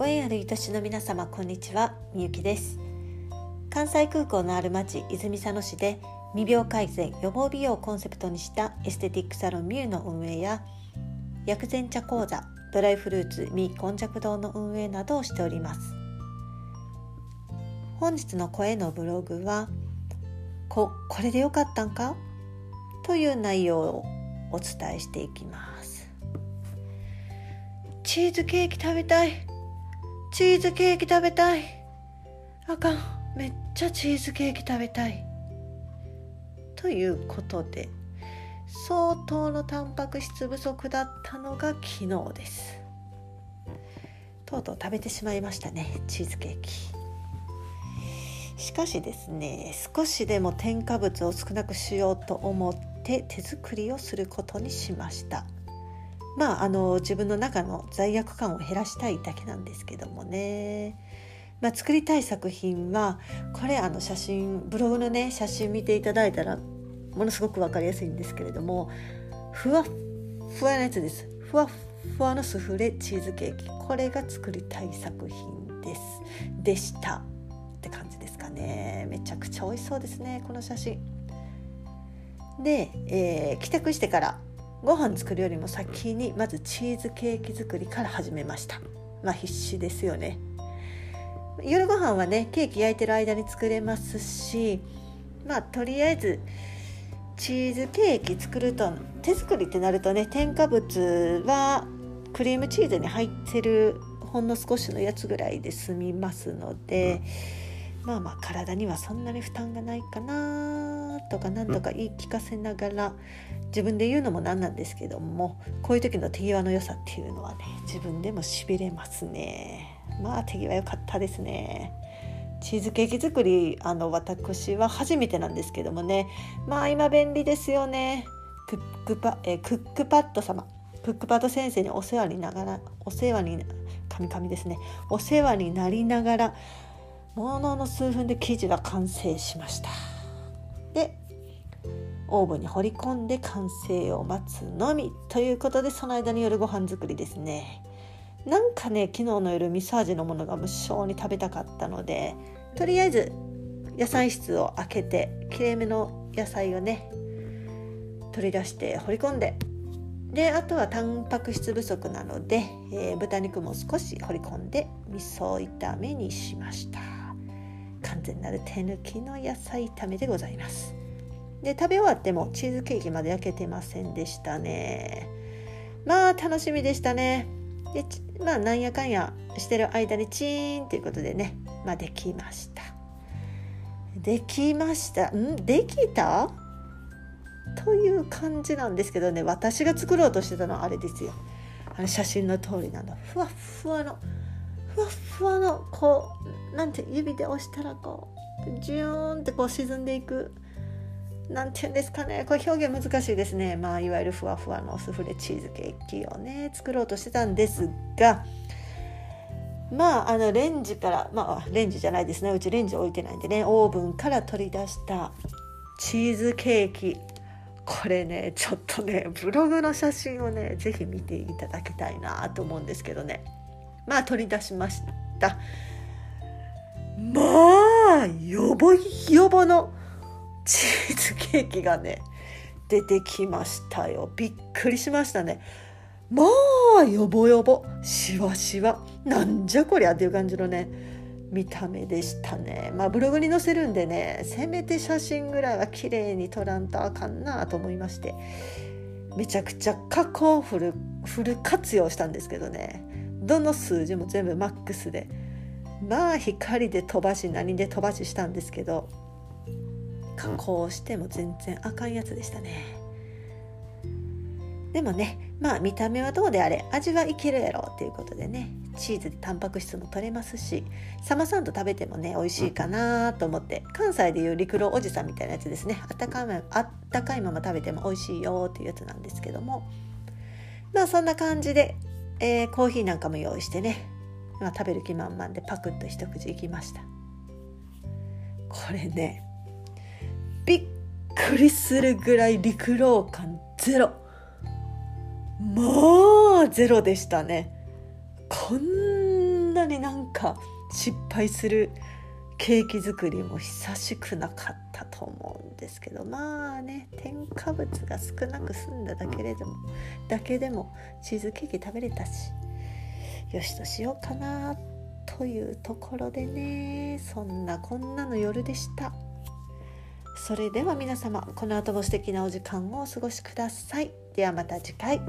ご縁ある愛しの皆様こんにちは。みゆきです。関西空港のある町泉佐野市で未病改善予防美容をコンセプトにしたエステティックサロンミューの運営や薬膳茶講座ドライフルーツみこんじゃく堂の運営などをしております。本日の声のブログはここれでよかったんか？という内容をお伝えしていきます。チーズケーキ食べたい。チーズケーキ食べたい。あかん。めっちゃチーズケーキ食べたい。ということで相当のタンパク質不足だったのが昨日です。とうとう食べてしまいましたねチーズケーキ。しかしですね少しでも添加物を少なくしようと思って手作りをすることにしました。まああの自分の中の罪悪感を減らしたいだけなんですけどもね。まあ、作りたい作品はこれあの写真ブログのね写真見ていただいたらものすごく分かりやすいんですけれどもふわふわのやつです。ふわふわのスフレチーズケーキ。これが作りたい作品です。でした。って感じですかね。めちゃくちゃ美味しそうですねこの写真。で、えー、帰宅してからご飯作るよりも先にまずチーズケーキ作りから始めました。まあ必死ですよね。夜ご飯はねケーキ焼いてる間に作れますしまあとりあえずチーズケーキ作ると手作りってなるとね添加物はクリームチーズに入ってるほんの少しのやつぐらいで済みますのでまあまあ体にはそんなに負担がないかなとか何とか言い聞かせながら自分で言うのもなんなんですけどもこういう時の手際の良さっていうのはね自分でもしびれますね。まあ手際良かったですね。チーズケーキ作りあの私は初めてなんですけどもね。まあ今便利ですよね。クックパえクックパッド様。クックパッド先生にお世話にながらお世話にカミカミですね。お世話になりながらものの数分で生地が完成しました。でオーブンに放り込んで完成を待つのみということでその間に夜ご飯作りですね。なんかね昨日の夜味噌味のものが無性に食べたかったのでとりあえず野菜室を開けてきれいめの野菜をね取り出して放り込んでであとはタンパク質不足なので、えー、豚肉も少し放り込んで味噌炒めにしました。完全なる手抜きの野菜炒めでございます。で食べ終わってもチーズケーキまで焼けてませんでしたね。まあ楽しみでしたね。でまあなんやかんやしてる間にチーンということでね。まあできました。できました。ん？できた？という感じなんですけどね。私が作ろうとしてたのはあれですよ。あの写真の通りなの。ふわふわのふわふわのこうなんて指で押したらこうジューンってこう沈んでいく何て言うんですかね。これ表現難しいですね。まあいわゆるふわふわのスフレチーズケーキをね作ろうとしてたんですがまああのレンジからまあレンジじゃないですね。うちレンジ置いてないんでね。オーブンから取り出したチーズケーキ。これねちょっとねブログの写真をね是非見ていただきたいなと思うんですけどね。まあ取り出しました。まあよぼよぼのチーズケーキがね出てきましたよ。びっくりしましたね。まあよぼよぼしわしわなんじゃこりゃっていう感じのね見た目でしたね。まあブログに載せるんでねせめて写真ぐらいは綺麗に撮らんとあかんなと思いまして。めちゃくちゃ加工フルフル活用したんですけどね。どの数字も全部マックスで。まあ光で飛ばし何で飛ばししたんですけど。加工しても全然あかんやつでしたね。でもねまあ見た目はどうであれ味はいけるやろっていうことでねチーズでタンパク質も取れますしサマさんと食べてもね美味しいかなと思って関西でいう陸路おじさんみたいなやつですね。あったかいあったかいまま食べても美味しいよっていうやつなんですけども。まあそんな感じで、えー、コーヒーなんかも用意してね、まあ、食べる気満々でパクッと一口いきました。これねびっくりするぐらい陸老感ゼロ。まあゼロでしたね。こんなになんか失敗するケーキ作りも久しくなかったと思うんですけど。まあね添加物が少なく済んだだけでもだけでもチーズケーキ食べれたしよしとしようかなというところでね。そんなこんなの夜でした。それでは皆様この後も素敵なお時間をお過ごしください。ではまた次回。